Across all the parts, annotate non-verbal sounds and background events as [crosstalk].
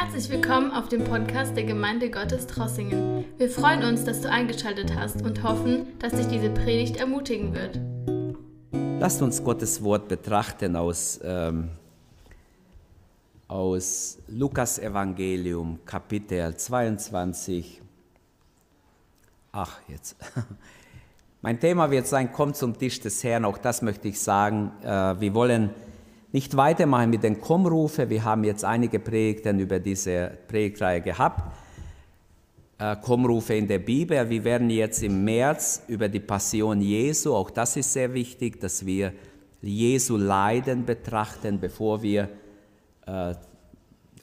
Herzlich willkommen auf dem Podcast der Gemeinde Gottes Trossingen. Wir freuen uns, dass du eingeschaltet hast und hoffen, dass dich diese Predigt ermutigen wird. Lasst uns Gottes Wort betrachten aus, ähm, aus Lukas Evangelium, Kapitel 22. Ach, jetzt. [laughs] Mein Thema wird sein, komm zum Tisch des Herrn. Auch das möchte ich sagen. Äh, wir wollen nicht weitermachen mit den Kommrufe. Wir haben jetzt einige Predigten über diese Predigtreihe gehabt. Äh, Kommrufe in der Bibel. Wir werden jetzt im März über die Passion Jesu, auch das ist sehr wichtig, dass wir Jesu Leiden betrachten, bevor wir äh,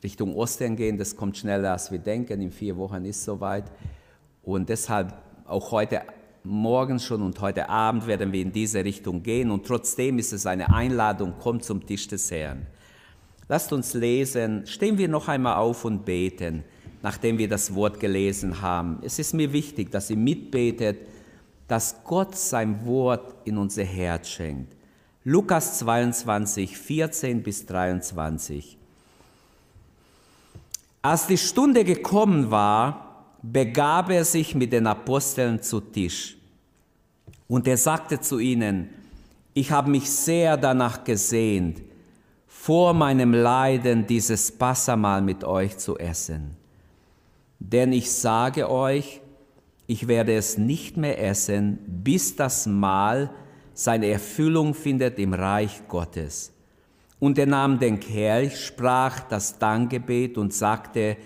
Richtung Osten gehen. Das kommt schneller, als wir denken. In vier Wochen ist es soweit. Und deshalb auch heute morgen schon und heute Abend werden wir in diese Richtung gehen und trotzdem ist es eine Einladung, kommt zum Tisch des Herrn. Lasst uns lesen, stehen wir noch einmal auf und beten, nachdem wir das Wort gelesen haben. Es ist mir wichtig, dass ihr mitbetet, dass Gott sein Wort in unser Herz schenkt. Lukas 22, 14 bis 23. Als die Stunde gekommen war, begab er sich mit den Aposteln zu Tisch. Und er sagte zu ihnen, ich habe mich sehr danach gesehnt, vor meinem Leiden dieses Passamal mit euch zu essen. Denn ich sage euch, ich werde es nicht mehr essen, bis das Mahl seine Erfüllung findet im Reich Gottes. Und er nahm den Kelch, sprach das Dankgebet und sagte,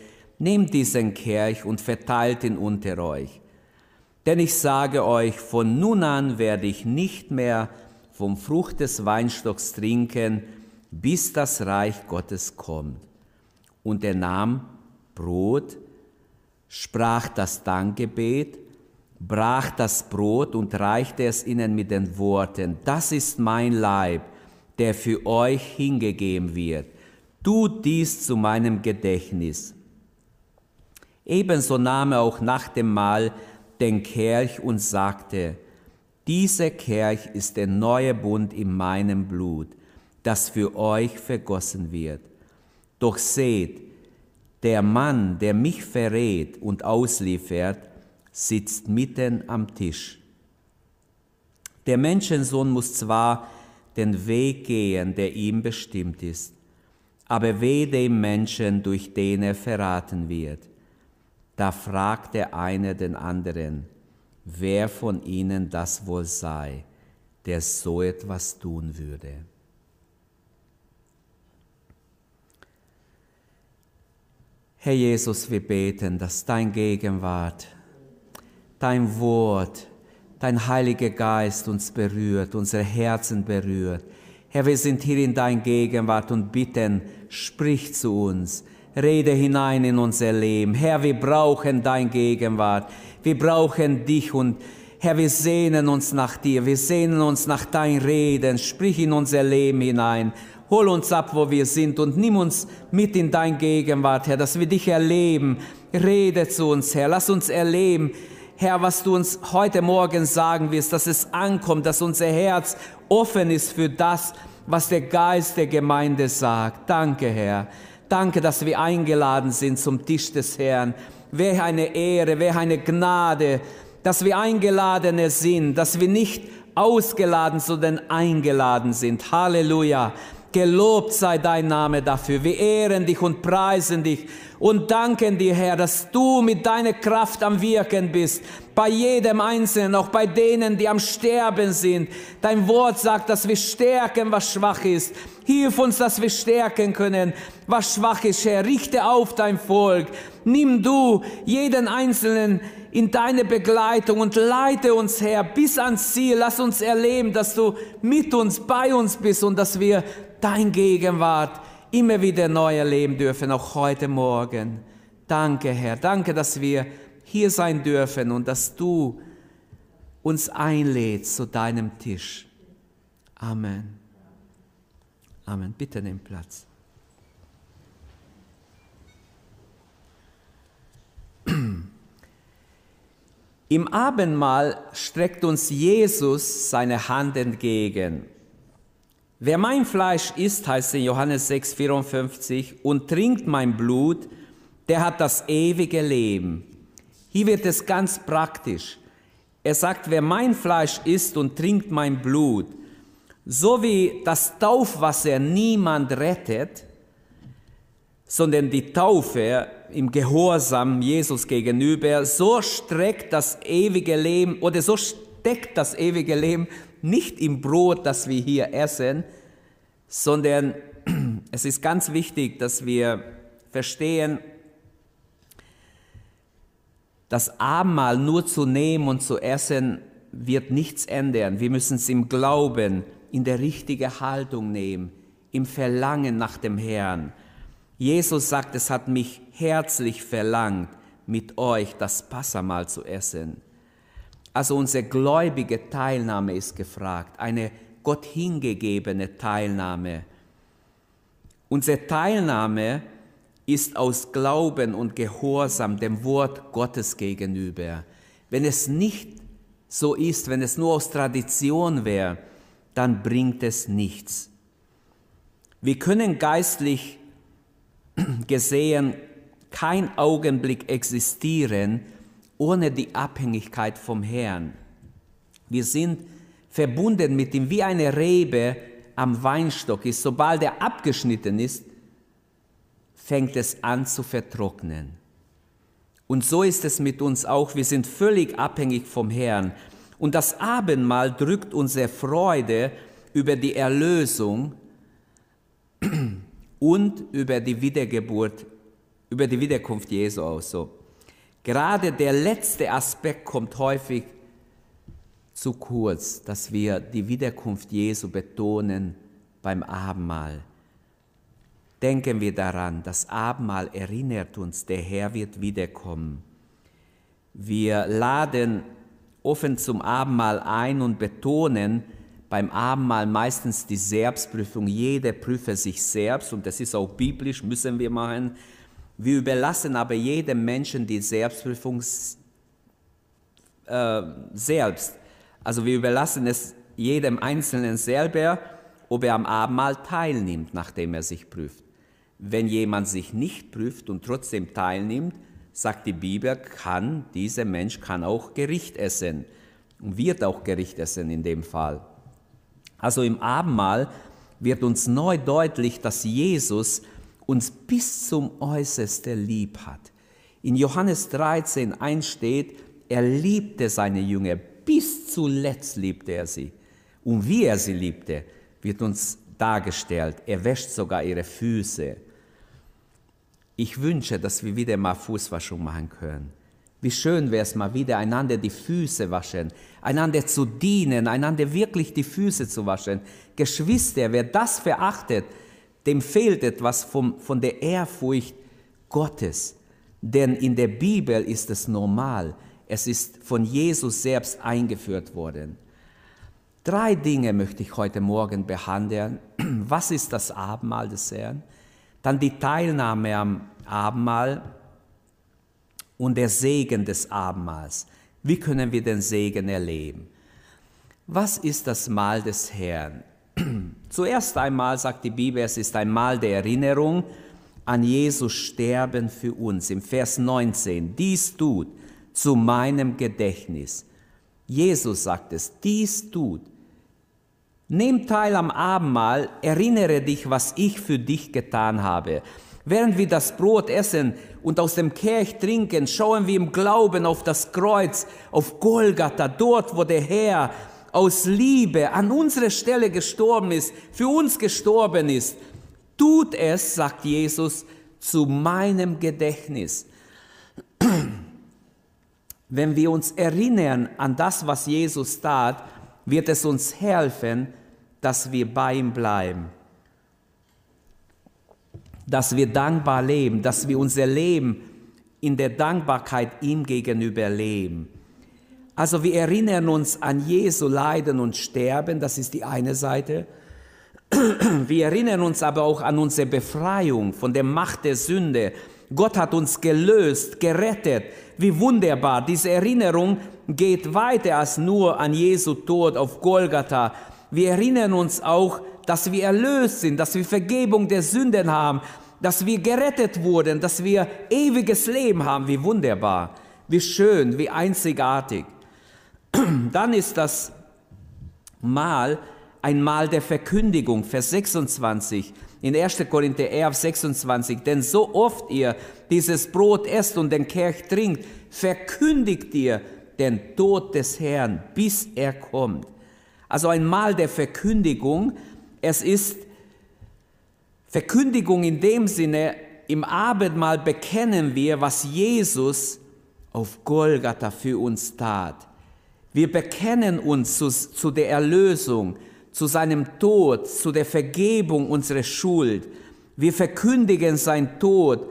Nehmt diesen Kelch und verteilt ihn unter euch. Denn ich sage euch, von nun an werde ich nicht mehr vom Frucht des Weinstocks trinken, bis das Reich Gottes kommt. Und er nahm Brot, sprach das Dankgebet, brach das Brot und reichte es ihnen mit den Worten, das ist mein Leib, der für euch hingegeben wird. Tut dies zu meinem Gedächtnis. Ebenso nahm er auch nach dem Mahl den Kelch und sagte, dieser Kelch ist der neue Bund in meinem Blut, das für euch vergossen wird. Doch seht, der Mann, der mich verrät und ausliefert, sitzt mitten am Tisch. Der Menschensohn muss zwar den Weg gehen, der ihm bestimmt ist, aber weh dem Menschen, durch den er verraten wird. Da fragte einer den anderen, wer von ihnen das wohl sei, der so etwas tun würde. Herr Jesus, wir beten, dass dein Gegenwart, dein Wort, dein Heiliger Geist uns berührt, unsere Herzen berührt. Herr, wir sind hier in dein Gegenwart und bitten, sprich zu uns, Rede hinein in unser Leben. Herr, wir brauchen dein Gegenwart. Wir brauchen dich und Herr, wir sehnen uns nach dir. Wir sehnen uns nach dein Reden. Sprich in unser Leben hinein. Hol uns ab, wo wir sind und nimm uns mit in dein Gegenwart, Herr, dass wir dich erleben. Rede zu uns, Herr. Lass uns erleben, Herr, was du uns heute Morgen sagen wirst, dass es ankommt, dass unser Herz offen ist für das, was der Geist der Gemeinde sagt. Danke, Herr. Danke, dass wir eingeladen sind zum Tisch des Herrn. Wer eine Ehre, wer eine Gnade, dass wir Eingeladene sind, dass wir nicht ausgeladen, sondern eingeladen sind. Halleluja. Gelobt sei dein Name dafür. Wir ehren dich und preisen dich und danken dir, Herr, dass du mit deiner Kraft am Wirken bist. Bei jedem Einzelnen, auch bei denen, die am Sterben sind. Dein Wort sagt, dass wir stärken, was schwach ist. Hilf uns, dass wir stärken können, was schwach ist, Herr. Richte auf dein Volk. Nimm du jeden Einzelnen in deine Begleitung und leite uns, Herr, bis ans Ziel. Lass uns erleben, dass du mit uns, bei uns bist und dass wir dein Gegenwart immer wieder neu erleben dürfen, auch heute Morgen. Danke, Herr. Danke, dass wir hier sein dürfen und dass du uns einlädst zu deinem Tisch. Amen. Amen. Bitte nimm Platz. [clears throat] Im Abendmahl streckt uns Jesus seine Hand entgegen. Wer mein Fleisch isst, heißt in Johannes 6, 54, und trinkt mein Blut, der hat das ewige Leben. Hier wird es ganz praktisch. Er sagt, wer mein Fleisch isst und trinkt mein Blut, so wie das Taufwasser niemand rettet, sondern die Taufe im Gehorsam Jesus gegenüber, so streckt das ewige Leben oder so steckt das ewige Leben nicht im Brot, das wir hier essen, sondern [clears throat] es ist ganz wichtig, dass wir verstehen, das Abendmahl nur zu nehmen und zu essen wird nichts ändern. Wir müssen es im Glauben, in der richtigen Haltung nehmen, im Verlangen nach dem Herrn. Jesus sagt, es hat mich herzlich verlangt, mit euch das Passamal zu essen. Also unsere gläubige Teilnahme ist gefragt, eine Gott hingegebene Teilnahme. Unsere Teilnahme ist aus Glauben und Gehorsam dem Wort Gottes gegenüber. Wenn es nicht so ist, wenn es nur aus Tradition wäre, dann bringt es nichts. Wir können geistlich [clears throat] gesehen kein Augenblick existieren ohne die Abhängigkeit vom Herrn. Wir sind verbunden mit ihm wie eine Rebe am Weinstock ist. Sobald er abgeschnitten ist, fängt es an zu vertrocknen. Und so ist es mit uns auch. Wir sind völlig abhängig vom Herrn. Und das Abendmahl drückt unsere Freude über die Erlösung [clears throat] und über die Wiedergeburt, über die Wiederkunft Jesu aus. So. Gerade der letzte Aspekt kommt häufig zu kurz, dass wir die Wiederkunft Jesu betonen beim Abendmahl. Denken wir daran, das Abendmahl erinnert uns, der Herr wird wiederkommen. Wir laden offen zum Abendmahl ein und betonen beim Abendmahl meistens die Selbstprüfung. Jeder prüfe sich selbst und das ist auch biblisch, müssen wir machen. Wir überlassen aber jedem Menschen die Selbstprüfung äh, selbst. Also wir überlassen es jedem Einzelnen selber, ob er am Abendmahl teilnimmt, nachdem er sich prüft. Wenn jemand sich nicht prüft und trotzdem teilnimmt, sagt die Bibel, kann dieser Mensch kann auch Gericht essen und wird auch Gericht essen in dem Fall. Also im Abendmahl wird uns neu deutlich, dass Jesus uns bis zum Äußersten lieb hat. In Johannes 13 einsteht, er liebte seine Jünger bis zuletzt liebte er sie. Und wie er sie liebte, wird uns dargestellt. Er wäscht sogar ihre Füße. Ich wünsche, dass wir wieder mal Fußwaschung machen können. Wie schön wäre es mal wieder, einander die Füße waschen, einander zu dienen, einander wirklich die Füße zu waschen. Geschwister, wer das verachtet, dem fehlt etwas vom, von der Ehrfurcht Gottes. Denn in der Bibel ist es normal. Es ist von Jesus selbst eingeführt worden. Drei Dinge möchte ich heute Morgen behandeln. [clears throat] Was ist das Abendmahl des Herrn? Dann die Teilnahme am Abendmahl und der Segen des Abendmahls. Wie können wir den Segen erleben? Was ist das Mahl des Herrn? [clears throat] Zuerst einmal sagt die Bibel, es ist ein Mahl der Erinnerung an Jesus Sterben für uns. Im Vers 19, dies tut, zu meinem Gedächtnis. Jesus sagt es, dies tut. Nimm teil am Abendmahl, erinnere dich, was ich für dich getan habe. Während wir das Brot essen und aus dem Kelch trinken, schauen wir im Glauben auf das Kreuz, auf Golgatha, dort, wo der Herr aus Liebe an unsere Stelle gestorben ist, für uns gestorben ist. Tut es, sagt Jesus, zu meinem Gedächtnis wenn wir uns erinnern an das, was Jesus tat, wird es uns helfen, dass wir bei ihm bleiben, dass wir dankbar leben, dass wir unser Leben in der Dankbarkeit ihm gegenüber leben. Also wir erinnern uns an Jesu Leiden und Sterben, das ist die eine Seite. [clears throat] Wir erinnern uns aber auch an unsere Befreiung von der Macht der Sünde. Gott hat uns gelöst, gerettet. Wie wunderbar. Diese Erinnerung geht weiter als nur an Jesu Tod auf Golgatha. Wir erinnern uns auch, dass wir erlöst sind, dass wir Vergebung der Sünden haben, dass wir gerettet wurden, dass wir ewiges Leben haben. Wie wunderbar, wie schön, wie einzigartig. [clears throat] Dann ist das Mal ein Mal der Verkündigung, Vers 26 in 1. Korinther 11, 26. Denn so oft ihr dieses Brot esst und den Kelch trinkt, verkündigt ihr den Tod des Herrn, bis er kommt. Also ein Mal der Verkündigung. Es ist Verkündigung in dem Sinne, im Abendmahl bekennen wir, was Jesus auf Golgatha für uns tat. Wir bekennen uns zu, zu der Erlösung, zu seinem Tod, zu der Vergebung unserer Schuld. Wir verkündigen sein Tod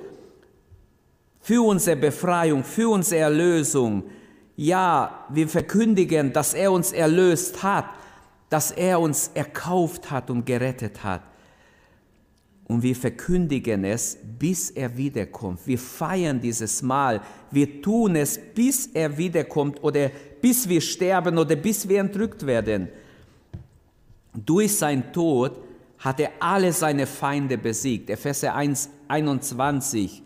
für unsere Befreiung, für unsere Erlösung. Ja, wir verkündigen, dass er uns erlöst hat, dass er uns erkauft hat und gerettet hat. Und wir verkündigen es, bis er wiederkommt. Wir feiern dieses Mal. Wir tun es, bis er wiederkommt oder bis wir sterben oder bis wir entrückt werden. Durch sein Tod hat er alle seine Feinde besiegt. Epheser 1, 21.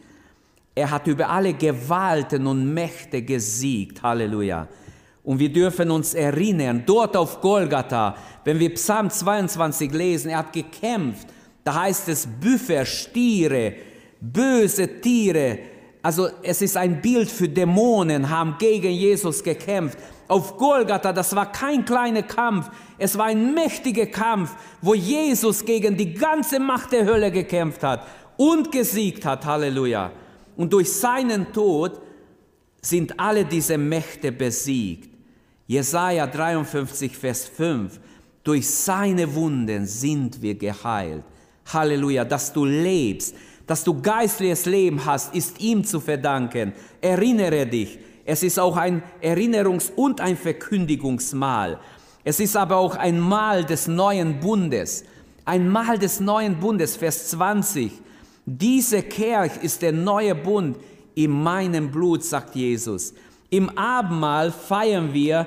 Er hat über alle Gewalten und Mächte gesiegt. Halleluja. Und wir dürfen uns erinnern, dort auf Golgatha, wenn wir Psalm 22 lesen, er hat gekämpft da heißt es Büffer, Stiere, böse Tiere. Also es ist ein Bild für Dämonen, haben gegen Jesus gekämpft. Auf Golgatha, das war kein kleiner Kampf, es war ein mächtiger Kampf, wo Jesus gegen die ganze Macht der Hölle gekämpft hat und gesiegt hat. Halleluja. Und durch seinen Tod sind alle diese Mächte besiegt. Jesaja 53, Vers 5. Durch seine Wunden sind wir geheilt. Halleluja, dass du lebst, dass du geistliches Leben hast, ist ihm zu verdanken. Erinnere dich. Es ist auch ein Erinnerungs- und ein Verkündigungsmahl. Es ist aber auch ein Mahl des neuen Bundes. Ein Mahl des neuen Bundes, Vers 20. Diese Kerch ist der neue Bund in meinem Blut, sagt Jesus. Im Abendmahl feiern wir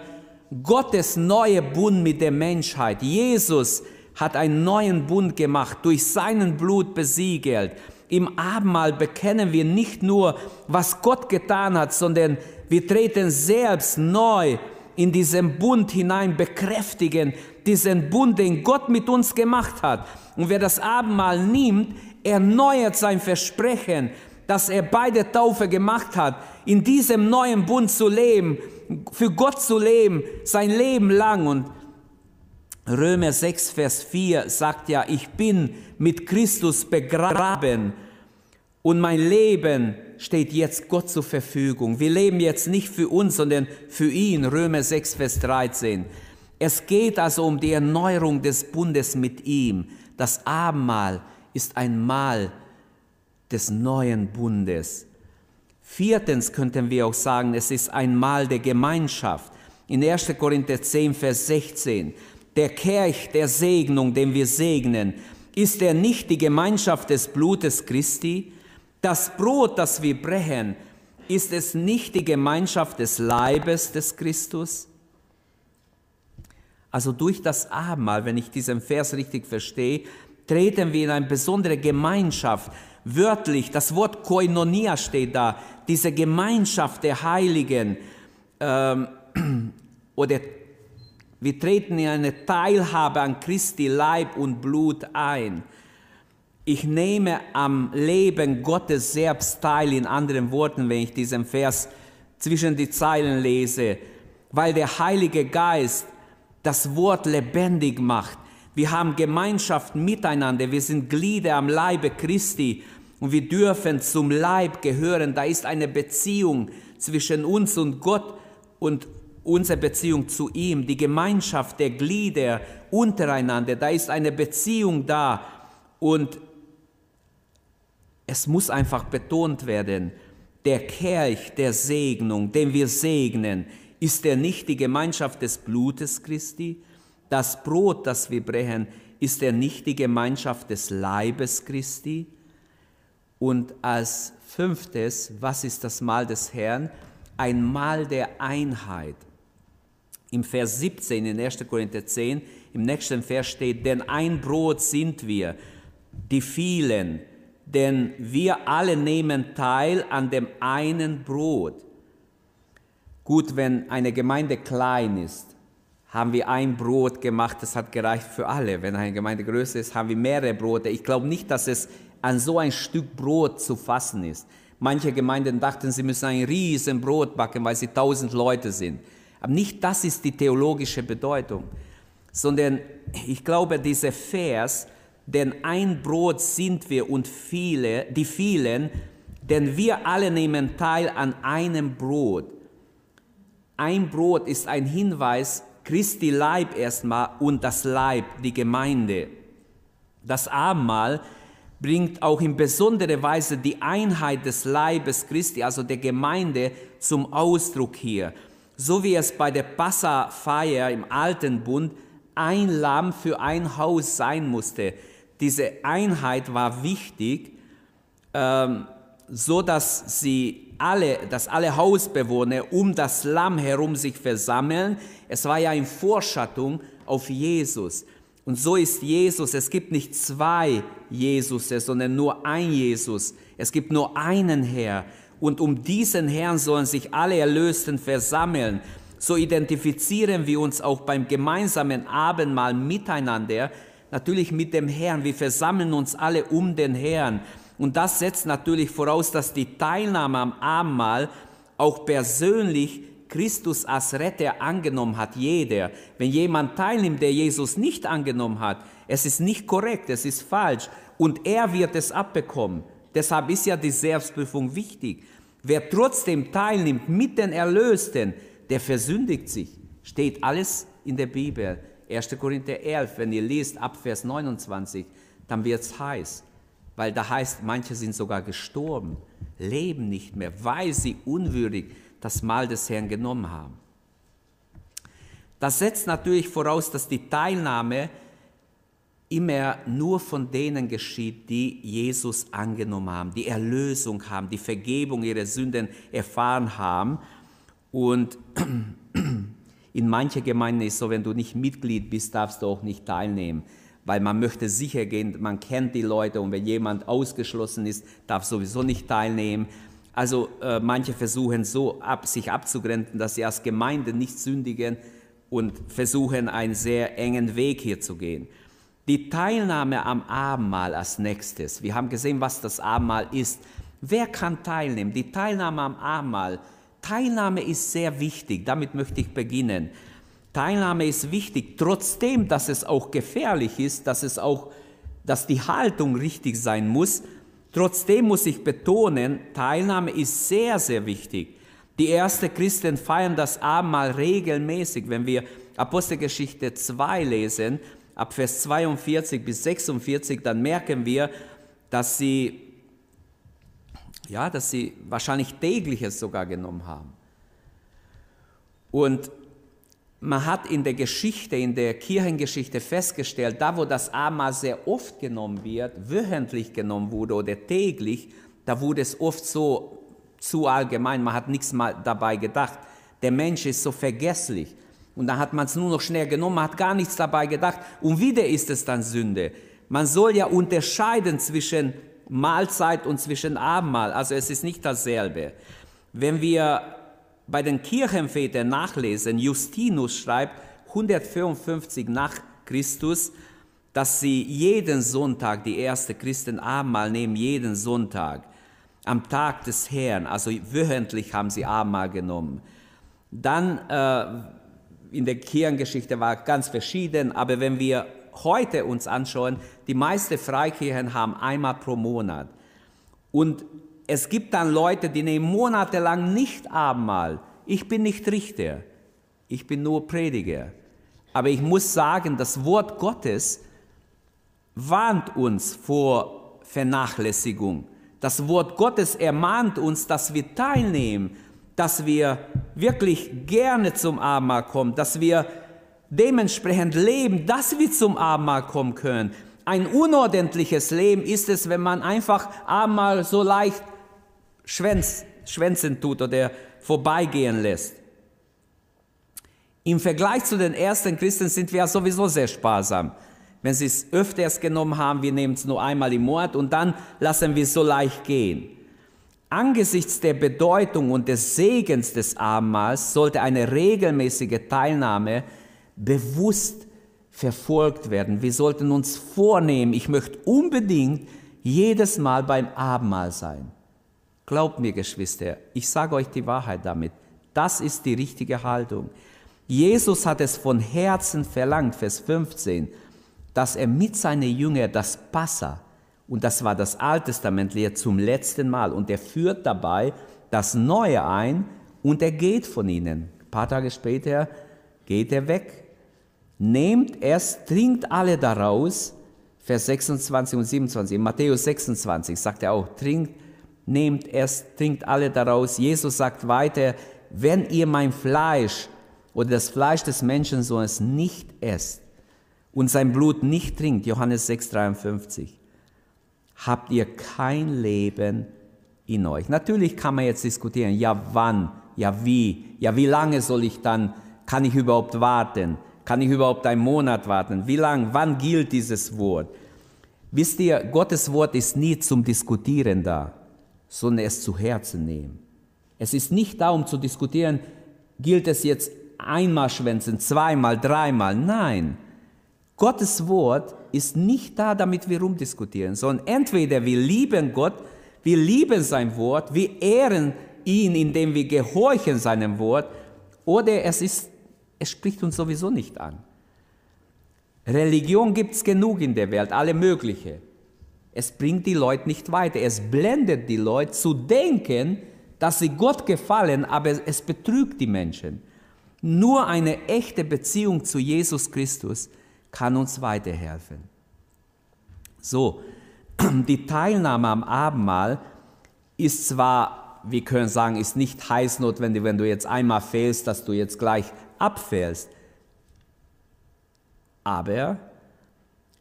Gottes neue Bund mit der Menschheit. Jesus hat einen neuen Bund gemacht, durch seinen Blut besiegelt. Im Abendmahl bekennen wir nicht nur, was Gott getan hat, sondern wir treten selbst neu in diesen Bund hinein, bekräftigen diesen Bund, den Gott mit uns gemacht hat. Und wer das Abendmahl nimmt, erneuert sein Versprechen, dass er bei der Taufe gemacht hat, in diesem neuen Bund zu leben, für Gott zu leben, sein Leben lang. Und Römer 6, Vers 4 sagt ja, ich bin mit Christus begraben und mein Leben steht jetzt Gott zur Verfügung. Wir leben jetzt nicht für uns, sondern für ihn. Römer 6, Vers 13. Es geht also um die Erneuerung des Bundes mit ihm. Das Abendmahl ist ein Mahl des neuen Bundes. Viertens könnten wir auch sagen, es ist ein Mahl der Gemeinschaft. In 1. Korinther 10, Vers 16 der Kelch der Segnung, den wir segnen, ist er nicht die Gemeinschaft des Blutes Christi? Das Brot, das wir brechen, ist es nicht die Gemeinschaft des Leibes des Christus? Also durch das Abendmahl, wenn ich diesen Vers richtig verstehe, treten wir in eine besondere Gemeinschaft. Wörtlich, das Wort Koinonia steht da, diese Gemeinschaft der Heiligen ähm, [clears throat] oder wir treten in eine Teilhabe an Christi Leib und Blut ein. Ich nehme am Leben Gottes selbst teil, in anderen Worten, wenn ich diesen Vers zwischen die Zeilen lese, weil der Heilige Geist das Wort lebendig macht. Wir haben Gemeinschaft miteinander, wir sind Glieder am Leibe Christi und wir dürfen zum Leib gehören. Da ist eine Beziehung zwischen uns und Gott und unsere Beziehung zu ihm, die Gemeinschaft der Glieder untereinander, da ist eine Beziehung da und es muss einfach betont werden, der Kelch der Segnung, den wir segnen, ist er nicht die Gemeinschaft des Blutes Christi? Das Brot, das wir brechen, ist er nicht die Gemeinschaft des Leibes Christi? Und als fünftes, was ist das Mahl des Herrn? Ein Mahl der Einheit. im Vers 17 in 1. Korinther 10, im nächsten Vers steht, denn ein Brot sind wir, die vielen, denn wir alle nehmen teil an dem einen Brot. Gut, wenn eine Gemeinde klein ist, haben wir ein Brot gemacht, das hat gereicht für alle. Wenn eine Gemeinde größer ist, haben wir mehrere Brote. Ich glaube nicht, dass es an so ein Stück Brot zu fassen ist. Manche Gemeinden dachten, sie müssen ein riesen Brot backen, weil sie tausend Leute sind. Aber nicht das ist die theologische Bedeutung, sondern ich glaube, dieser Vers, denn ein Brot sind wir und viele, die vielen, denn wir alle nehmen teil an einem Brot. Ein Brot ist ein Hinweis, Christi Leib erstmal und das Leib, die Gemeinde. Das Abendmahl bringt auch in besonderer Weise die Einheit des Leibes Christi, also der Gemeinde, zum Ausdruck hier. So wie es bei der Passafeier im Alten Bund ein Lamm für ein Haus sein musste. Diese Einheit war wichtig, ähm, so dass sie alle, dass alle Hausbewohner um das Lamm herum sich versammeln. Es war ja in Vorschattung auf Jesus. Und so ist Jesus. Es gibt nicht zwei Jesusse, sondern nur ein Jesus. Es gibt nur einen Herr. Und um diesen Herrn sollen sich alle Erlösten versammeln. So identifizieren wir uns auch beim gemeinsamen Abendmahl miteinander, natürlich mit dem Herrn. Wir versammeln uns alle um den Herrn. Und das setzt natürlich voraus, dass die Teilnahme am Abendmahl auch persönlich Christus als Retter angenommen hat, jeder. Wenn jemand teilnimmt, der Jesus nicht angenommen hat, es ist nicht korrekt, es ist falsch und er wird es abbekommen. Deshalb ist ja die Selbstprüfung wichtig. Wer trotzdem teilnimmt mit den Erlösten, der versündigt sich. Steht alles in der Bibel. 1. Korinther 11, wenn ihr liest ab Vers 29, dann wird es heiß. Weil da heißt, manche sind sogar gestorben, leben nicht mehr, weil sie unwürdig das Mahl des Herrn genommen haben. Das setzt natürlich voraus, dass die Teilnahme immer nur von denen geschieht, die Jesus angenommen haben, die Erlösung haben, die Vergebung ihrer Sünden erfahren haben. Und [clears throat] in manchen Gemeinden ist es so, wenn du nicht Mitglied bist, darfst du auch nicht teilnehmen, weil man möchte sicher gehen, man kennt die Leute und wenn jemand ausgeschlossen ist, darf sowieso nicht teilnehmen. Also äh, manche versuchen so ab, sich abzugrenzen, dass sie als Gemeinde nicht sündigen und versuchen einen sehr engen Weg hier zu gehen. Die Teilnahme am Abendmahl als nächstes. Wir haben gesehen, was das Abendmahl ist. Wer kann teilnehmen? Die Teilnahme am Abendmahl. Teilnahme ist sehr wichtig. Damit möchte ich beginnen. Teilnahme ist wichtig, trotzdem, dass es auch gefährlich ist, dass es auch, dass die Haltung richtig sein muss. Trotzdem muss ich betonen, Teilnahme ist sehr, sehr wichtig. Die ersten Christen feiern das Abendmahl regelmäßig. Wenn wir Apostelgeschichte 2 lesen, ab Vers 42 bis 46, dann merken wir, dass sie, ja, dass sie wahrscheinlich tägliches sogar genommen haben. Und man hat in der Geschichte, in der Kirchengeschichte festgestellt, da wo das Abendmahl sehr oft genommen wird, wöchentlich genommen wurde oder täglich, da wurde es oft so zu allgemein, man hat nichts mal dabei gedacht. Der Mensch ist so vergesslich. Und dann hat man es nur noch schnell genommen, man hat gar nichts dabei gedacht. Und wieder ist es dann Sünde. Man soll ja unterscheiden zwischen Mahlzeit und zwischen Abendmahl. Also es ist nicht dasselbe. Wenn wir bei den Kirchenvätern nachlesen, Justinus schreibt 155 nach Christus, dass sie jeden Sonntag, die erste Christen Abendmahl nehmen, jeden Sonntag, am Tag des Herrn, also wöchentlich haben sie Abendmahl genommen. Dann äh, in der Kirchengeschichte war ganz verschieden, aber wenn wir heute uns anschauen, die meisten Freikirchen haben einmal pro Monat. Und es gibt dann Leute, die nehmen monatelang nicht Abendmahl. Ich bin nicht Richter, ich bin nur Prediger. Aber ich muss sagen, das Wort Gottes warnt uns vor Vernachlässigung. Das Wort Gottes ermahnt uns, dass wir teilnehmen, dass wir wirklich gerne zum Abendmahl kommen, dass wir dementsprechend leben, dass wir zum Abendmahl kommen können. Ein unordentliches Leben ist es, wenn man einfach Abendmahl so leicht schwänz, schwänzen tut oder vorbeigehen lässt. Im Vergleich zu den ersten Christen sind wir ja sowieso sehr sparsam. Wenn sie es öfters genommen haben, wir nehmen es nur einmal im Monat und dann lassen wir es so leicht gehen. Angesichts der Bedeutung und des Segens des Abendmahls sollte eine regelmäßige Teilnahme bewusst verfolgt werden. Wir sollten uns vornehmen, ich möchte unbedingt jedes Mal beim Abendmahl sein. Glaubt mir, Geschwister, ich sage euch die Wahrheit damit. Das ist die richtige Haltung. Jesus hat es von Herzen verlangt, Vers 15, dass er mit seinen Jüngern das Passa, und das war das Alttestament, lehrt zum letzten Mal. Und er führt dabei das Neue ein und er geht von ihnen. Ein paar Tage später geht er weg. Nehmt es, trinkt alle daraus. Vers 26 und 27. In Matthäus 26 sagt er auch, trinkt, nehmt es, trinkt alle daraus. Jesus sagt weiter, wenn ihr mein Fleisch oder das Fleisch des Menschensohnes nicht esst und sein Blut nicht trinkt, Johannes 6, 53, habt ihr kein Leben in euch. Natürlich kann man jetzt diskutieren, ja wann, ja wie, ja wie lange soll ich dann, kann ich überhaupt warten? Kann ich überhaupt einen Monat warten? Wie lang, wann gilt dieses Wort? Wisst ihr, Gottes Wort ist nie zum Diskutieren da, sondern es zu Herzen nehmen. Es ist nicht da, um zu diskutieren, gilt es jetzt einmal schwänzen, zweimal, dreimal. Nein, Gottes Wort ist nicht da, damit wir rumdiskutieren, sondern entweder wir lieben Gott, wir lieben sein Wort, wir ehren ihn, indem wir gehorchen seinem Wort, oder es, ist, es spricht uns sowieso nicht an. Religion gibt es genug in der Welt, alle mögliche. Es bringt die Leute nicht weiter. Es blendet die Leute zu denken, dass sie Gott gefallen, aber es betrügt die Menschen. Nur eine echte Beziehung zu Jesus Christus kann uns weiterhelfen. So, [clears throat] die Teilnahme am Abendmahl ist zwar, wir können sagen, ist nicht heiß notwendig, wenn du jetzt einmal fehlst, dass du jetzt gleich abfällst, aber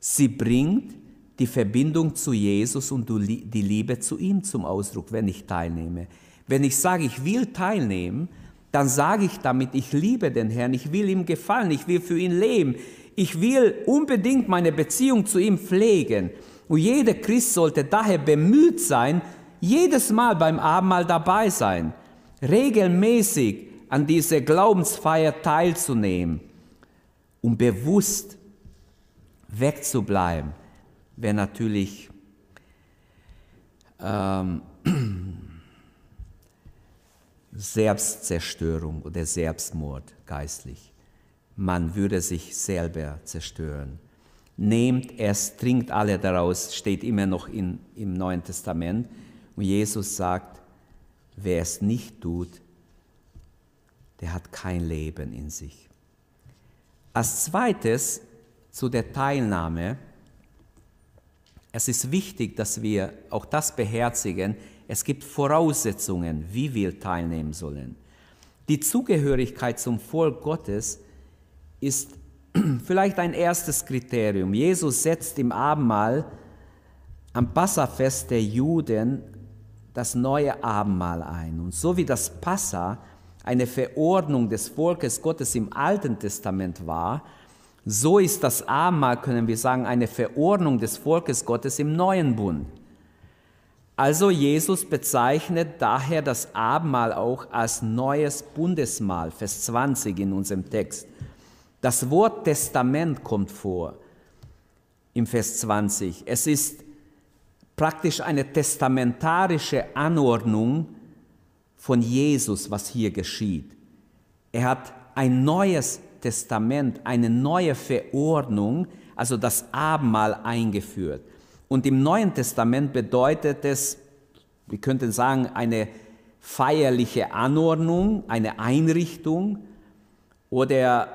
sie bringt die Verbindung zu Jesus und die Liebe zu ihm zum Ausdruck, wenn ich teilnehme. Wenn ich sage, ich will teilnehmen, dann sage ich damit, ich liebe den Herrn, ich will ihm gefallen, ich will für ihn leben, ich will unbedingt meine Beziehung zu ihm pflegen. Und jeder Christ sollte daher bemüht sein, jedes Mal beim Abendmahl dabei sein, regelmäßig an dieser Glaubensfeier teilzunehmen, um bewusst wegzubleiben, wäre natürlich ähm, [clears throat] Selbstzerstörung oder Selbstmord geistlich man würde sich selber zerstören. Nehmt es, trinkt alle daraus, steht immer noch in, im Neuen Testament. Und Jesus sagt, wer es nicht tut, der hat kein Leben in sich. Als zweites zu der Teilnahme. Es ist wichtig, dass wir auch das beherzigen. Es gibt Voraussetzungen, wie wir teilnehmen sollen. Die Zugehörigkeit zum Volk Gottes ist [clears throat] vielleicht ein erstes Kriterium. Jesus setzt im Abendmahl am Passafest der Juden das neue Abendmahl ein. Und so wie das Passa eine Verordnung des Volkes Gottes im Alten Testament war, so ist das Abendmahl, können wir sagen, eine Verordnung des Volkes Gottes im neuen Bund. Also Jesus bezeichnet daher das Abendmahl auch als neues Bundesmahl, Vers 20 in unserem Text. Das Wort Testament kommt vor im Vers 20. Es ist praktisch eine testamentarische Anordnung von Jesus, was hier geschieht. Er hat ein neues Testament, eine neue Verordnung, also das Abendmahl eingeführt. Und im Neuen Testament bedeutet es, wir könnten sagen, eine feierliche Anordnung, eine Einrichtung oder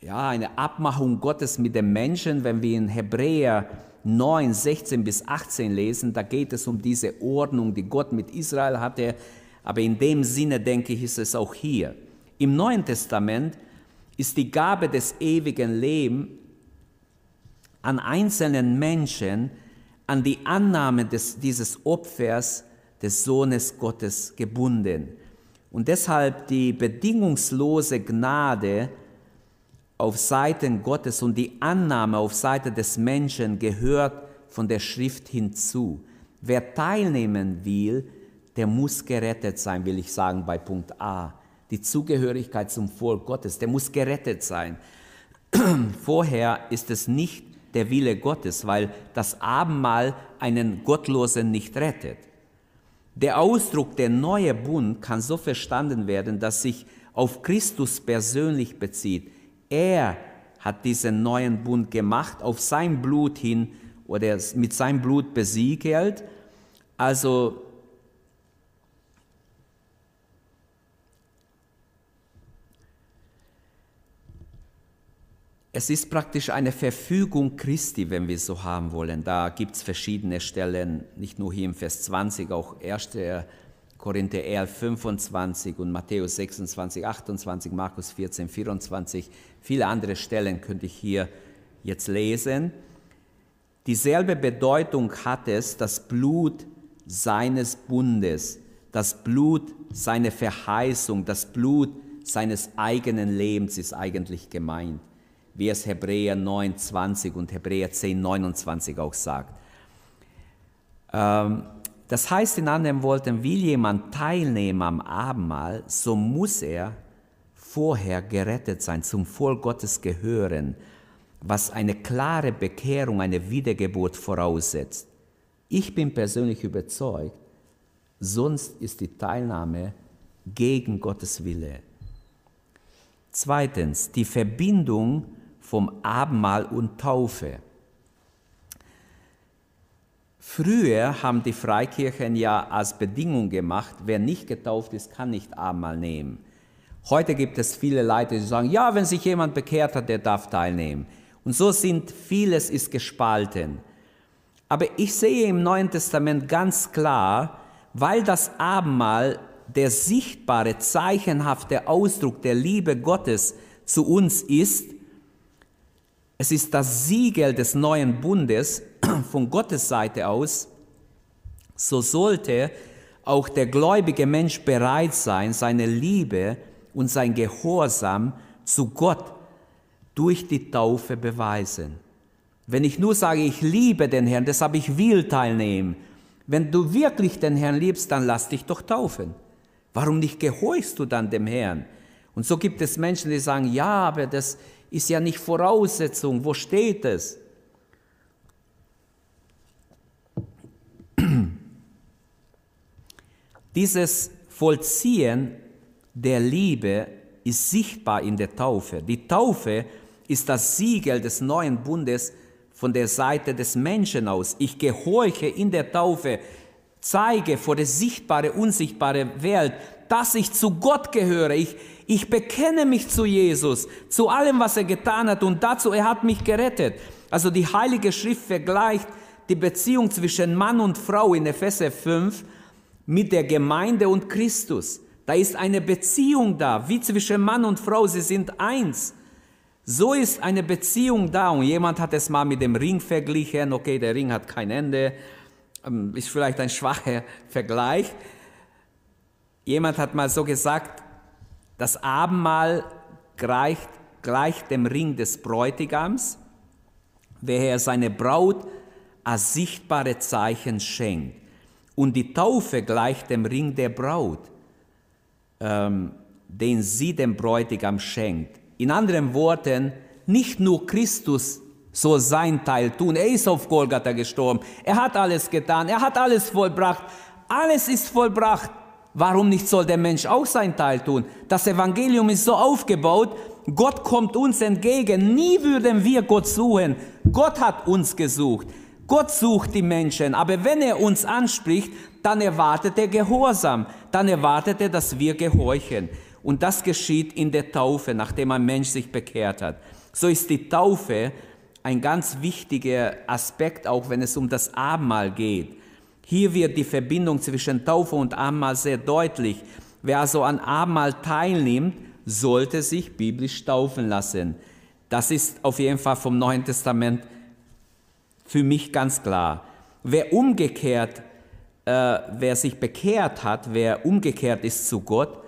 ja, eine Abmachung Gottes mit dem Menschen, wenn wir in Hebräer 9, 16 bis 18 lesen, da geht es um diese Ordnung, die Gott mit Israel hatte. Aber in dem Sinne, denke ich, ist es auch hier. Im Neuen Testament ist die Gabe des ewigen Lebens an einzelnen Menschen, an die Annahme des, dieses Opfers des Sohnes Gottes gebunden. Und deshalb die bedingungslose Gnade auf Seiten Gottes und die Annahme auf Seite des Menschen gehört von der Schrift hinzu. Wer teilnehmen will, der muss gerettet sein, will ich sagen bei Punkt A. Die Zugehörigkeit zum Volk Gottes, der muss gerettet sein. [clears throat] Vorher ist es nicht der Wille Gottes, weil das Abendmahl einen Gottlosen nicht rettet. Der Ausdruck der neue Bund kann so verstanden werden, dass sich auf Christus persönlich bezieht. Er hat diesen neuen Bund gemacht, auf sein Blut hin oder mit seinem Blut besiegelt. Also Es ist praktisch eine Verfügung Christi, wenn wir so haben wollen. Da gibt es verschiedene Stellen, nicht nur hier im Vers 20, auch 1. Korinther 11, 25 und Matthäus 26, 28, Markus 14, 24. Viele andere Stellen könnte ich hier jetzt lesen. Dieselbe Bedeutung hat es, das Blut seines Bundes, das Blut seiner Verheißung, das Blut seines eigenen Lebens ist eigentlich gemeint wie es Hebräer 9, 20 und Hebräer 10, 29 auch sagt. Ähm, das heißt in anderen Worten, will jemand teilnehmen am Abendmahl, so muss er vorher gerettet sein, zum Volk Gottes gehören, was eine klare Bekehrung, eine Wiedergeburt voraussetzt. Ich bin persönlich überzeugt, sonst ist die Teilnahme gegen Gottes Wille. Zweitens, die Verbindung vom Abendmahl und Taufe. Früher haben die Freikirchen ja als Bedingung gemacht, wer nicht getauft ist, kann nicht Abendmahl nehmen. Heute gibt es viele Leute, die sagen, ja, wenn sich jemand bekehrt hat, der darf teilnehmen. Und so sind vieles ist gespalten. Aber ich sehe im Neuen Testament ganz klar, weil das Abendmahl der sichtbare, zeichenhafte Ausdruck der Liebe Gottes zu uns ist, es ist das Siegel des neuen Bundes [clears throat] von Gottes Seite aus. So sollte auch der gläubige Mensch bereit sein, seine Liebe und sein Gehorsam zu Gott durch die Taufe beweisen. Wenn ich nur sage, ich liebe den Herrn, deshalb ich will teilnehmen. Wenn du wirklich den Herrn liebst, dann lass dich doch taufen. Warum nicht gehorchst du dann dem Herrn? Und so gibt es Menschen, die sagen, ja, aber das, ist ja nicht Voraussetzung. Wo steht es? [clears throat] Dieses Vollziehen der Liebe ist sichtbar in der Taufe. Die Taufe ist das Siegel des neuen Bundes von der Seite des Menschen aus. Ich gehorche in der Taufe, zeige vor der sichtbare, unsichtbare Welt, dass ich zu Gott gehöre. Ich, ich bekenne mich zu Jesus, zu allem, was er getan hat und dazu, er hat mich gerettet. Also die Heilige Schrift vergleicht die Beziehung zwischen Mann und Frau in Epheser 5 mit der Gemeinde und Christus. Da ist eine Beziehung da, wie zwischen Mann und Frau, sie sind eins. So ist eine Beziehung da und jemand hat es mal mit dem Ring verglichen. Okay, der Ring hat kein Ende, ähm, ist vielleicht ein schwacher Vergleich. Jemand hat mal so gesagt, das Abendmahl gleicht, gleicht dem Ring des Bräutigams, wer seine Braut als sichtbare Zeichen schenkt. Und die Taufe gleicht dem Ring der Braut, ähm, den sie dem Bräutigam schenkt. In anderen Worten, nicht nur Christus soll sein Teil tun. Er ist auf Golgatha gestorben. Er hat alles getan. Er hat alles vollbracht. Alles ist vollbracht. Warum nicht soll der Mensch auch sein Teil tun? Das Evangelium ist so aufgebaut, Gott kommt uns entgegen. Nie würden wir Gott suchen. Gott hat uns gesucht. Gott sucht die Menschen. Aber wenn er uns anspricht, dann erwartet er Gehorsam. Dann erwartet er, dass wir gehorchen. Und das geschieht in der Taufe, nachdem ein Mensch sich bekehrt hat. So ist die Taufe ein ganz wichtiger Aspekt, auch wenn es um das Abendmahl geht. Hier wird die Verbindung zwischen Taufe und Abendmahl sehr deutlich. Wer also an Abendmahl teilnimmt, sollte sich biblisch taufen lassen. Das ist auf jeden Fall vom Neuen Testament für mich ganz klar. Wer umgekehrt, äh, wer sich bekehrt hat, wer umgekehrt ist zu Gott,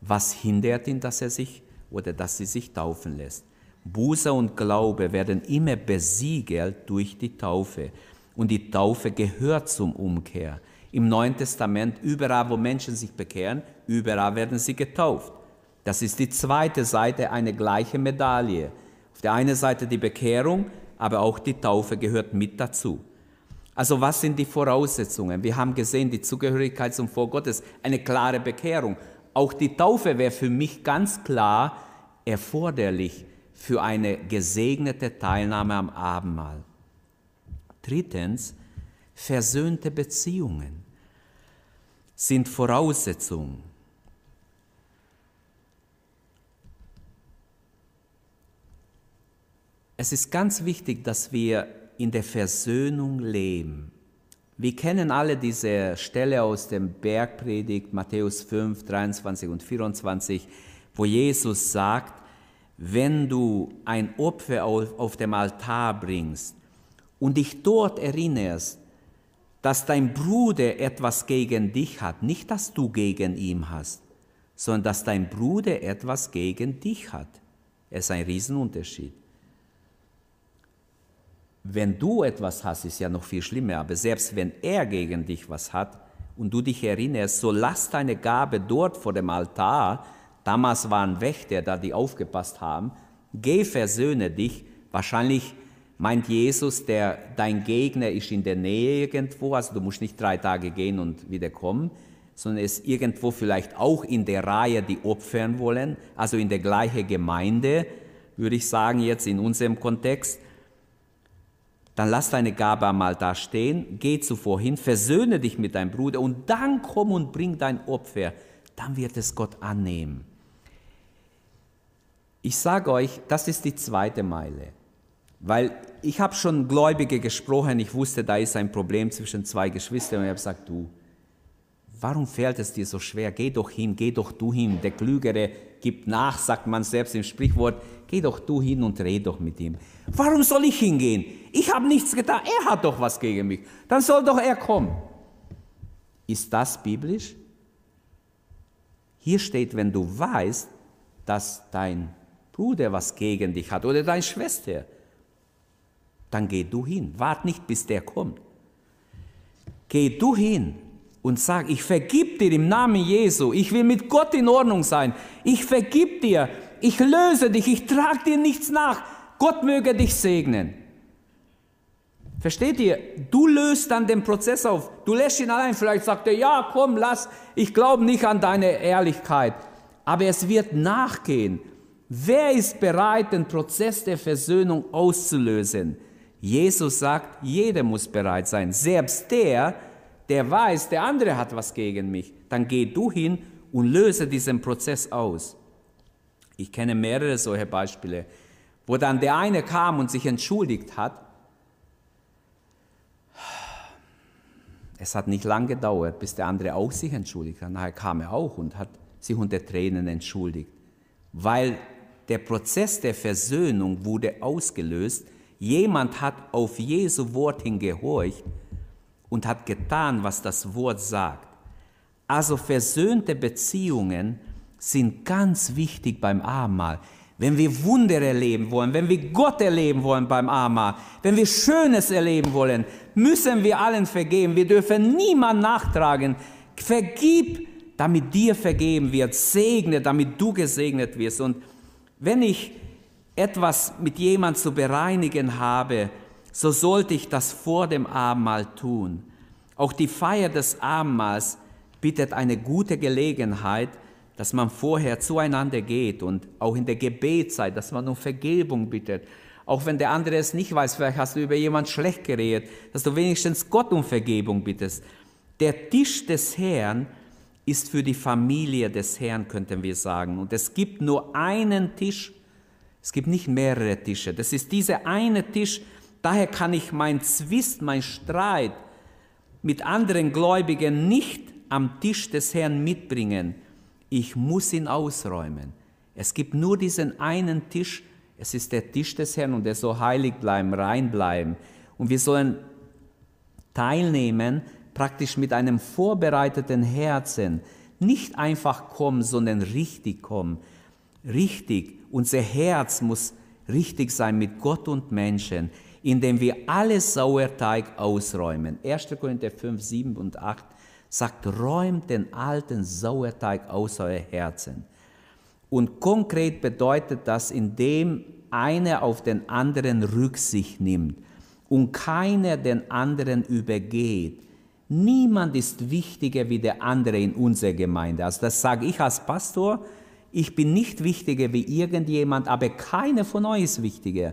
Was hindert ihn, dass er sich oder dass sie sich taufen lässt? Buße und Glaube werden immer besiegelt durch die Taufe. Und die Taufe gehört zum Umkehr. Im Neuen Testament, überall, wo Menschen sich bekehren, überall werden sie getauft. Das ist die zweite Seite einer gleichen Medaille. Auf der einen Seite die Bekehrung, aber auch die Taufe gehört mit dazu. Also was sind die Voraussetzungen? Wir haben gesehen, die Zugehörigkeit zum Volk Gottes, eine klare Bekehrung. Auch die Taufe wäre für mich ganz klar erforderlich für eine gesegnete Teilnahme am Abendmahl. Drittens, versöhnte Beziehungen sind Voraussetzung. Es ist ganz wichtig, dass wir in der Versöhnung leben. Wir kennen alle diese Stelle aus dem Bergpredigt Matthäus 5, 23 und 24, wo Jesus sagt, wenn du ein Opfer auf dem Altar bringst und dich dort erinnerst, dass dein Bruder etwas gegen dich hat, nicht dass du gegen ihn hast, sondern dass dein Bruder etwas gegen dich hat. Es ist ein Riesenunterschied. Wenn du etwas hast, ist ja noch viel schlimmer, aber selbst wenn er gegen dich was hat und du dich erinnerst, so lass deine Gabe dort vor dem Altar, damals waren Wächter da, die aufgepasst haben, geh versöhne dich, wahrscheinlich meint Jesus, der, dein Gegner ist in der Nähe irgendwo, also du musst nicht drei Tage gehen und wieder kommen, sondern ist irgendwo vielleicht auch in der Reihe, die opfern wollen, also in der gleichen Gemeinde, würde ich sagen, jetzt in unserem Kontext. Dann lass deine Gabe einmal da stehen, geh zuvor hin, versöhne dich mit deinem Bruder und dann komm und bring dein Opfer. Dann wird es Gott annehmen. Ich sage euch, das ist die zweite Meile. Weil ich habe schon Gläubige gesprochen, ich wusste, da ist ein Problem zwischen zwei Geschwistern und ich habe gesagt, du, warum fällt es dir so schwer? Geh doch hin, geh doch du hin. Der Klügere gibt nach, sagt man selbst im Sprichwort, geh doch du hin und red doch mit ihm. Warum soll ich hingehen? Ich habe nichts getan, er hat doch was gegen mich. Dann soll doch er kommen. Ist das biblisch? Hier steht, wenn du weißt, dass dein Bruder was gegen dich hat oder deine Schwester, dann geh du hin. Wart nicht, bis der kommt. Geh du hin und sag, ich vergib dir im Namen Jesu. Ich will mit Gott in Ordnung sein. Ich vergib dir. Ich löse dich. Ich trage dir nichts nach. Gott möge dich segnen. Versteht ihr? Du löst dann den Prozess auf. Du lässt ihn allein. Vielleicht sagt er, ja, komm, lass. Ich glaube nicht an deine Ehrlichkeit. Aber es wird nachgehen. Wer ist bereit, den Prozess der Versöhnung auszulösen? Jesus sagt, jeder muss bereit sein. Selbst der, der weiß, der andere hat was gegen mich. Dann geh du hin und löse diesen Prozess aus. Ich kenne mehrere solche Beispiele, wo dann der eine kam und sich entschuldigt hat. Es hat nicht lange gedauert, bis der andere auch sich entschuldigt hat. Nachher kam er auch und hat sich unter Tränen entschuldigt, weil der Prozess der Versöhnung wurde ausgelöst, Jemand hat auf Jesu Wort hingehorcht und hat getan, was das Wort sagt. Also versöhnte Beziehungen sind ganz wichtig beim Abendmahl. Wenn wir Wunder erleben wollen, wenn wir Gott erleben wollen beim Abendmahl, wenn wir Schönes erleben wollen, müssen wir allen vergeben. Wir dürfen niemand nachtragen. Vergib, damit dir vergeben wird. Segne, damit du gesegnet wirst. Und wenn ich etwas mit jemand zu bereinigen habe, so sollte ich das vor dem Abendmahl tun. Auch die Feier des Abendmahls bietet eine gute Gelegenheit, dass man vorher zueinander geht und auch in der Gebetszeit, dass man um Vergebung bittet. Auch wenn der andere es nicht weiß, vielleicht hast du über jemand schlecht geredet, dass du wenigstens Gott um Vergebung bittest. Der Tisch des Herrn ist für die Familie des Herrn, könnten wir sagen. Und es gibt nur einen Tisch es gibt nicht mehrere Tische. Das ist dieser eine Tisch. Daher kann ich mein Zwist, mein Streit mit anderen Gläubigen nicht am Tisch des Herrn mitbringen. Ich muss ihn ausräumen. Es gibt nur diesen einen Tisch. Es ist der Tisch des Herrn und er soll heilig bleiben, rein bleiben. Und wir sollen teilnehmen, praktisch mit einem vorbereiteten Herzen, Nicht einfach kommen, sondern richtig kommen. Richtig. Unser Herz muss richtig sein mit Gott und Menschen, indem wir alle Sauerteig ausräumen. 1. Korinther 5, 7 und 8 sagt, räumt den alten Sauerteig aus euer Herzen. Und konkret bedeutet das, indem einer auf den anderen Rücksicht nimmt und keiner den anderen übergeht. Niemand ist wichtiger wie der andere in unserer Gemeinde. Also das sage ich als Pastor. Ich bin nicht wichtiger wie irgendjemand, aber keiner von euch ist wichtiger.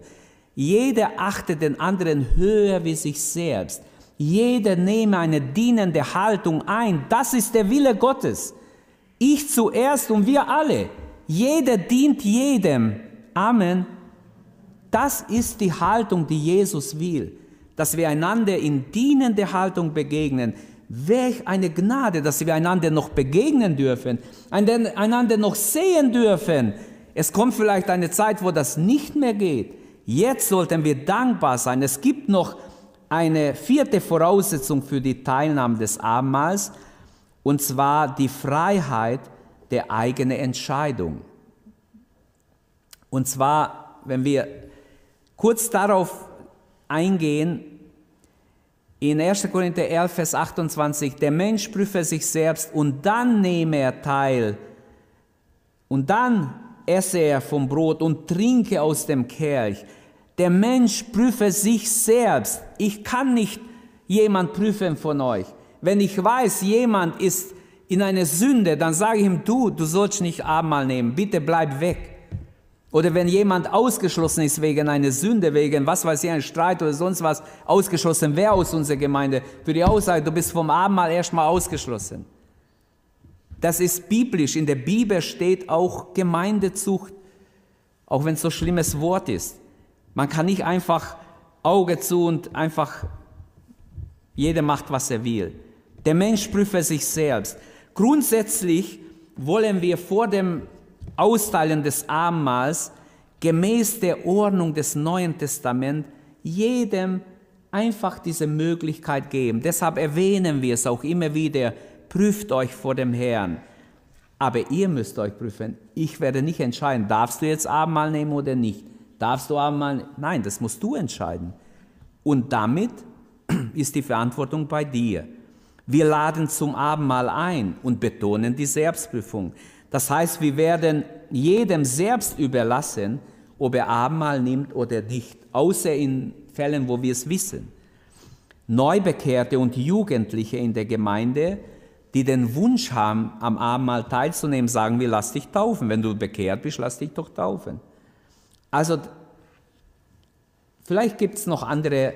Jeder achtet den anderen höher wie sich selbst. Jeder nehme eine dienende Haltung ein. Das ist der Wille Gottes. Ich zuerst und wir alle. Jeder dient jedem. Amen. Das ist die Haltung, die Jesus will, dass wir einander in dienende Haltung begegnen. Welch eine Gnade, dass wir einander noch begegnen dürfen, einander noch sehen dürfen. Es kommt vielleicht eine Zeit, wo das nicht mehr geht. Jetzt sollten wir dankbar sein. Es gibt noch eine vierte Voraussetzung für die Teilnahme des Abendmahls, und zwar die Freiheit der eigenen Entscheidung. Und zwar, wenn wir kurz darauf eingehen, in 1. Korinther 11, Vers 28, der Mensch prüfe sich selbst und dann nehme er teil und dann esse er vom Brot und trinke aus dem Kelch. Der Mensch prüfe sich selbst. Ich kann nicht jemand prüfen von euch. Wenn ich weiß, jemand ist in einer Sünde, dann sage ich ihm, du, du sollst nicht Abendmahl nehmen, bitte bleib weg. Oder wenn jemand ausgeschlossen ist wegen einer Sünde, wegen was weiß ich, einem Streit oder sonst was, ausgeschlossen wer aus unserer Gemeinde, für die Aussage, du bist vom Abendmahl erstmal ausgeschlossen. Das ist biblisch. In der Bibel steht auch Gemeindezucht, auch wenn es so ein schlimmes Wort ist. Man kann nicht einfach Auge zu und einfach jeder macht, was er will. Der Mensch prüfe sich selbst. Grundsätzlich wollen wir vor dem Austeilen des Abendmahls gemäß der Ordnung des Neuen Testaments jedem einfach diese Möglichkeit geben. Deshalb erwähnen wir es auch immer wieder, prüft euch vor dem Herrn. Aber ihr müsst euch prüfen. Ich werde nicht entscheiden, darfst du jetzt Abendmahl nehmen oder nicht. Darfst du Abendmahl? Nein, das musst du entscheiden. Und damit [clears throat] ist die Verantwortung bei dir. Wir laden zum Abendmahl ein und betonen die Selbstprüfung. Das heißt, wir werden jedem selbst überlassen, ob er Abendmahl nimmt oder nicht, außer in Fällen, wo wir es wissen. Neubekehrte und Jugendliche in der Gemeinde, die den Wunsch haben, am Abendmahl teilzunehmen, sagen wir, lass dich taufen. Wenn du bekehrt bist, lass dich doch taufen. Also, vielleicht gibt es noch andere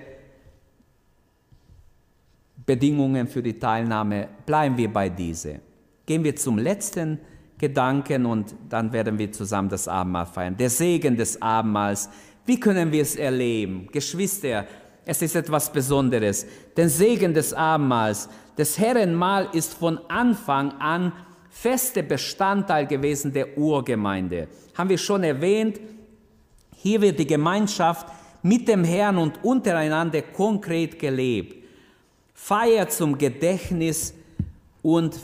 Bedingungen für die Teilnahme. Bleiben wir bei diese. Gehen wir zum letzten Gedanken und dann werden wir zusammen das Abendmahl feiern. Der Segen des Abendmahls. Wie können wir es erleben? Geschwister, es ist etwas Besonderes. Den Segen des Abendmahls. Das Herrenmahl ist von Anfang an fester Bestandteil gewesen der Urgemeinde. Haben wir schon erwähnt, hier wird die Gemeinschaft mit dem Herrn und untereinander konkret gelebt. Feier zum Gedächtnis und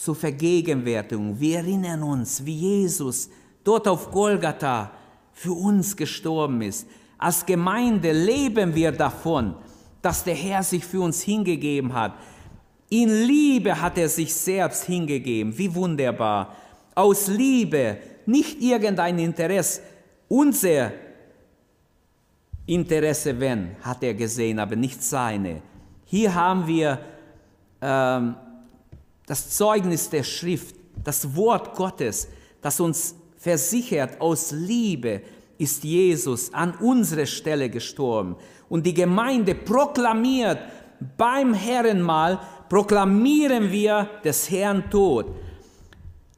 zur Vergegenwärtigung. Wir erinnern uns, wie Jesus dort auf Golgatha für uns gestorben ist. Als Gemeinde leben wir davon, dass der Herr sich für uns hingegeben hat. In Liebe hat er sich selbst hingegeben. Wie wunderbar. Aus Liebe, nicht irgendein Interesse. Unser Interesse, wenn, hat er gesehen, aber nicht seine. Hier haben wir ähm, das Zeugnis der Schrift, das Wort Gottes, das uns versichert, aus Liebe ist Jesus an unsere Stelle gestorben. Und die Gemeinde proklamiert beim Herrenmahl, proklamieren wir des Herrn Tod.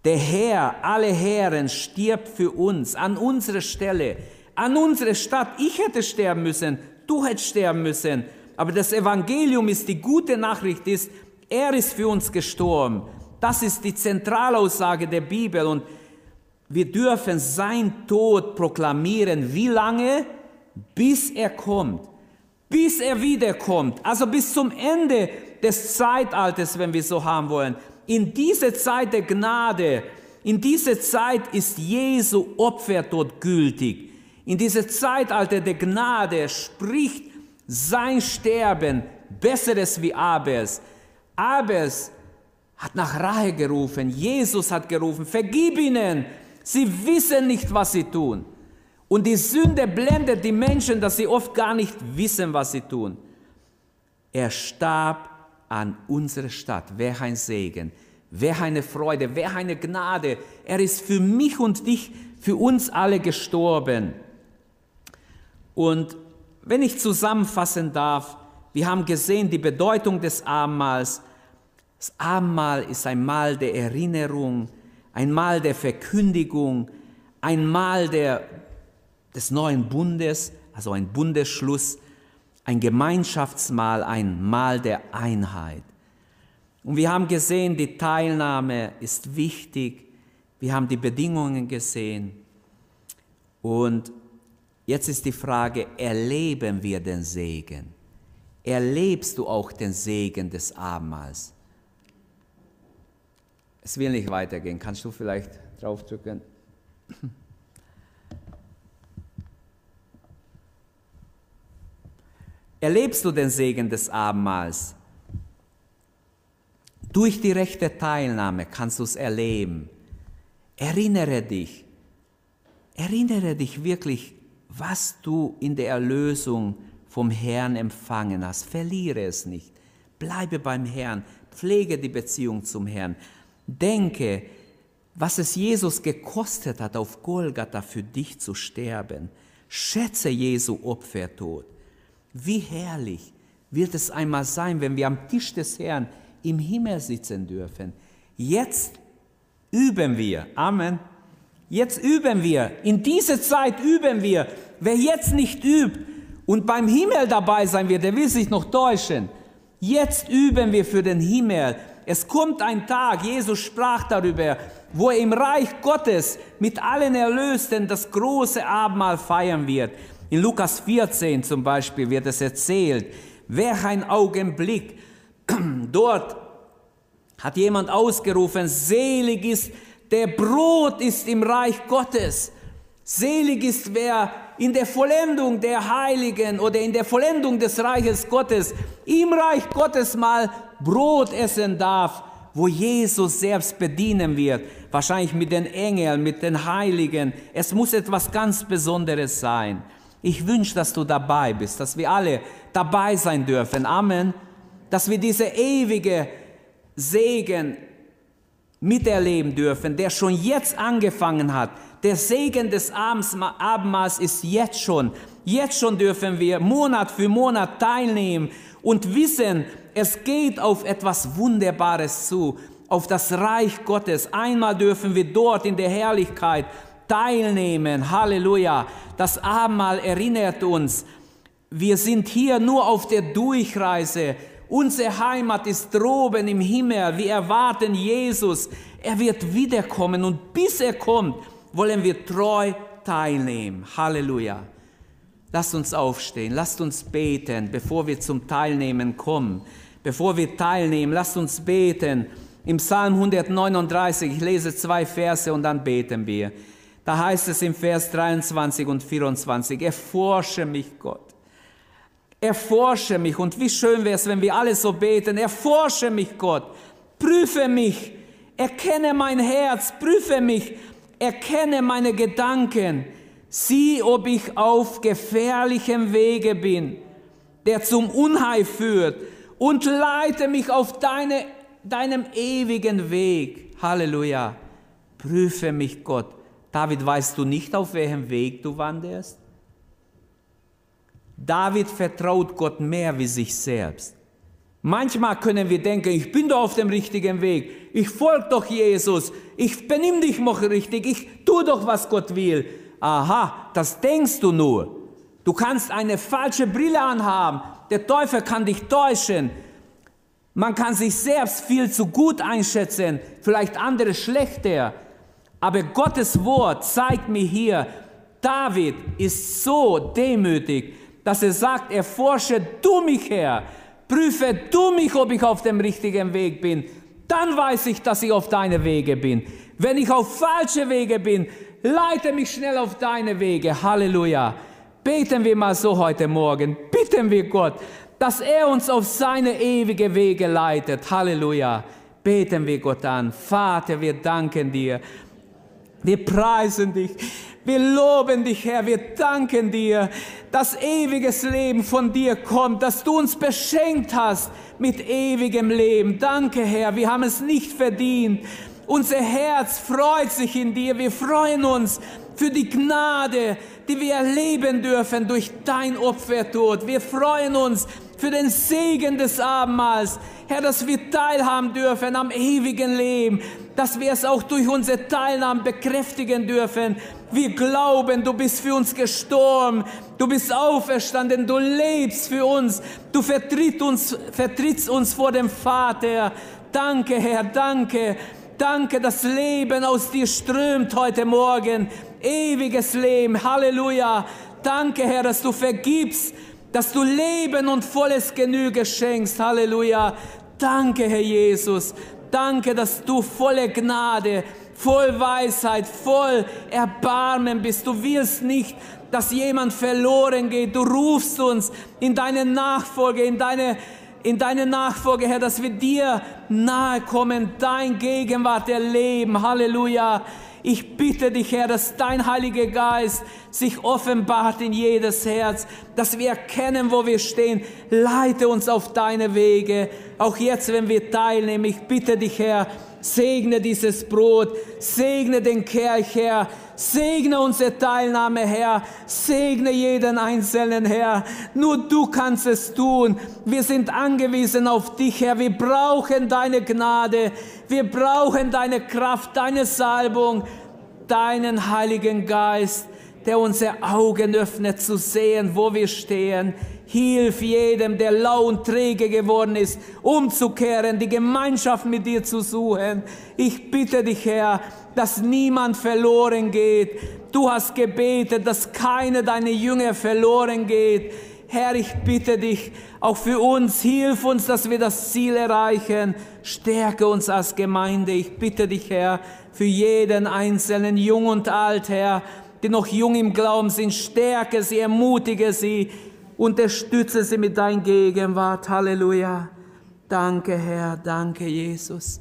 Der Herr, alle Herren, stirbt für uns an unsere Stelle, an unsere Stadt. Ich hätte sterben müssen, du hättest sterben müssen. Aber das Evangelium ist die gute Nachricht, ist, er ist für uns gestorben. Das ist die Zentralaussage der Bibel und wir dürfen sein Tod proklamieren. Wie lange? Bis er kommt. Bis er wiederkommt. Also bis zum Ende des Zeitalters, wenn wir so haben wollen. In diese Zeit der Gnade, in diese Zeit ist Jesu Opfer dort gültig. In diese Zeitalter der Gnade spricht sein Sterben Besseres wie Abels. Abels hat nach Rache gerufen, Jesus hat gerufen, vergib ihnen, sie wissen nicht, was sie tun. Und die Sünde blendet die Menschen, dass sie oft gar nicht wissen, was sie tun. Er starb an unserer Stadt. Wer ein Segen, wer eine Freude, wer eine Gnade. Er ist für mich und dich, für uns alle gestorben. Und wenn ich zusammenfassen darf, wir haben gesehen die Bedeutung des Abendmahls. Das Abendmahl ist ein Mahl der Erinnerung, ein Mahl der Verkündigung, ein Mahl der, des neuen Bundes, also ein Bundesschluss, ein Gemeinschaftsmahl, ein Mahl der Einheit. Und wir haben gesehen, die Teilnahme ist wichtig. Wir haben die Bedingungen gesehen. Und Jetzt ist die Frage, erleben wir den Segen? Erlebst du auch den Segen des Abendmahls? Es will nicht weitergehen. Kannst du vielleicht draufdrücken? Erlebst du den Segen des Abendmahls? Durch die rechte Teilnahme kannst du es erleben. Erinnere dich, erinnere dich wirklich was du in der Erlösung vom Herrn empfangen hast. Verliere es nicht. Bleibe beim Herrn. Pflege die Beziehung zum Herrn. Denke, was es Jesus gekostet hat, auf Golgatha für dich zu sterben. Schätze Jesu Opfertod. Wie herrlich wird es einmal sein, wenn wir am Tisch des Herrn im Himmel sitzen dürfen. Jetzt üben wir. Amen. Jetzt üben wir. In dieser Zeit üben wir. Wer jetzt nicht übt und beim Himmel dabei sein wird, der will sich noch täuschen. Jetzt üben wir für den Himmel. Es kommt ein Tag, Jesus sprach darüber, wo er im Reich Gottes mit allen Erlösten das große Abendmahl feiern wird. In Lukas 14 zum Beispiel wird es erzählt, wer ein Augenblick, [clears throat] dort hat jemand ausgerufen, selig ist der Brot ist im Reich Gottes. Selig ist, wer in der Vollendung der Heiligen oder in der Vollendung des Reiches Gottes, im Reich Gottes mal Brot essen darf, wo Jesus selbst bedienen wird. Wahrscheinlich mit den Engeln, mit den Heiligen. Es muss etwas ganz Besonderes sein. Ich wünsche, dass du dabei bist, dass wir alle dabei sein dürfen. Amen. Dass wir diese ewige Segen miterleben dürfen, der schon jetzt angefangen hat. Der Segen des Abendmahls ist jetzt schon. Jetzt schon dürfen wir Monat für Monat teilnehmen und wissen, es geht auf etwas Wunderbares zu, auf das Reich Gottes. Einmal dürfen wir dort in der Herrlichkeit teilnehmen. Halleluja. Das Abendmahl erinnert uns, wir sind hier nur auf der Durchreise. Unsere Heimat ist droben im Himmel. Wir erwarten Jesus. Er wird wiederkommen und bis er kommt, wollen wir treu teilnehmen. Halleluja. Lasst uns aufstehen, lasst uns beten, bevor wir zum Teilnehmen kommen. Bevor wir teilnehmen, lasst uns beten. Im Psalm 139, ich lese zwei Verse und dann beten wir. Da heißt es im Vers 23 und 24, erforsche mich Gott Erforsche mich. Und wie schön wäre es, wenn wir alle so beten. Erforsche mich, Gott. Prüfe mich. Erkenne mein Herz. Prüfe mich. Erkenne meine Gedanken. Sieh, ob ich auf gefährlichem Wege bin, der zum Unheil führt. Und leite mich auf deine, deinem ewigen Weg. Halleluja. Prüfe mich, Gott. David, weißt du nicht, auf welchem Weg du wanderst? David vertraut Gott mehr wie sich selbst. Manchmal können wir denken, ich bin doch auf dem richtigen Weg, ich folge doch Jesus, ich benimm dich noch richtig, ich tue doch, was Gott will. Aha, das denkst du nur. Du kannst eine falsche Brille anhaben, der Teufel kann dich täuschen. Man kann sich selbst viel zu gut einschätzen, vielleicht andere schlechter. Aber Gottes Wort zeigt mir hier, David ist so demütig, dass er sagt, erforsche du mich her, prüfe du mich, ob ich auf dem richtigen Weg bin. Dann weiß ich, dass ich auf deine Wege bin. Wenn ich auf falsche Wege bin, leite mich schnell auf deine Wege. Halleluja. Beten wir mal so heute Morgen. Bitten wir Gott, dass er uns auf seine ewige Wege leitet. Halleluja. Beten wir Gott an. Vater, wir danken dir. Wir preisen dich. Wir loben dich, Herr. Wir danken dir, dass ewiges Leben von dir kommt, dass du uns beschenkt hast mit ewigem Leben. Danke, Herr. Wir haben es nicht verdient. Unser Herz freut sich in dir. Wir freuen uns für die Gnade, die wir erleben dürfen durch dein Opfertod. Wir freuen uns für den Segen des Abendmahls. Herr, dass wir teilhaben dürfen am ewigen Leben, dass wir es auch durch unsere Teilnahme bekräftigen dürfen. Wir glauben, du bist für uns gestorben, du bist auferstanden, du lebst für uns, du vertrittst uns, vertrittst uns vor dem Vater. Danke, Herr, danke. Danke, das Leben aus dir strömt heute Morgen. Ewiges Leben. Halleluja. Danke, Herr, dass du vergibst, dass du Leben und volles Genüge schenkst. Halleluja. Danke, Herr Jesus. Danke, dass du volle Gnade, voll Weisheit, voll Erbarmen bist. Du willst nicht, dass jemand verloren geht. Du rufst uns in deine Nachfolge, in deine in deine Nachfolge, Herr, dass wir dir nahe kommen, dein Gegenwart erleben. Halleluja. Ich bitte dich, Herr, dass dein Heiliger Geist sich offenbart in jedes Herz, dass wir erkennen, wo wir stehen. Leite uns auf deine Wege, auch jetzt, wenn wir teilnehmen. Ich bitte dich, Herr, segne dieses Brot, segne den Kelch, Herr, segne unsere Teilnahme, Herr, segne jeden Einzelnen, Herr. Nur du kannst es tun. Wir sind angewiesen auf dich, Herr. Wir brauchen deine Gnade, wir brauchen deine Kraft, deine Salbung, deinen Heiligen Geist, der unsere Augen öffnet zu sehen, wo wir stehen. Hilf jedem, der lau und träge geworden ist, umzukehren, die Gemeinschaft mit dir zu suchen. Ich bitte dich, Herr, dass niemand verloren geht. Du hast gebetet, dass keine deiner Jünger verloren geht. Herr, ich bitte dich, auch für uns, hilf uns, dass wir das Ziel erreichen. Stärke uns als Gemeinde. Ich bitte dich, Herr, für jeden Einzelnen, jung und alt, Herr, die noch jung im Glauben sind, stärke sie, ermutige sie, Unterstütze sie mit deiner Gegenwart. Halleluja. Danke, Herr. Danke, Jesus.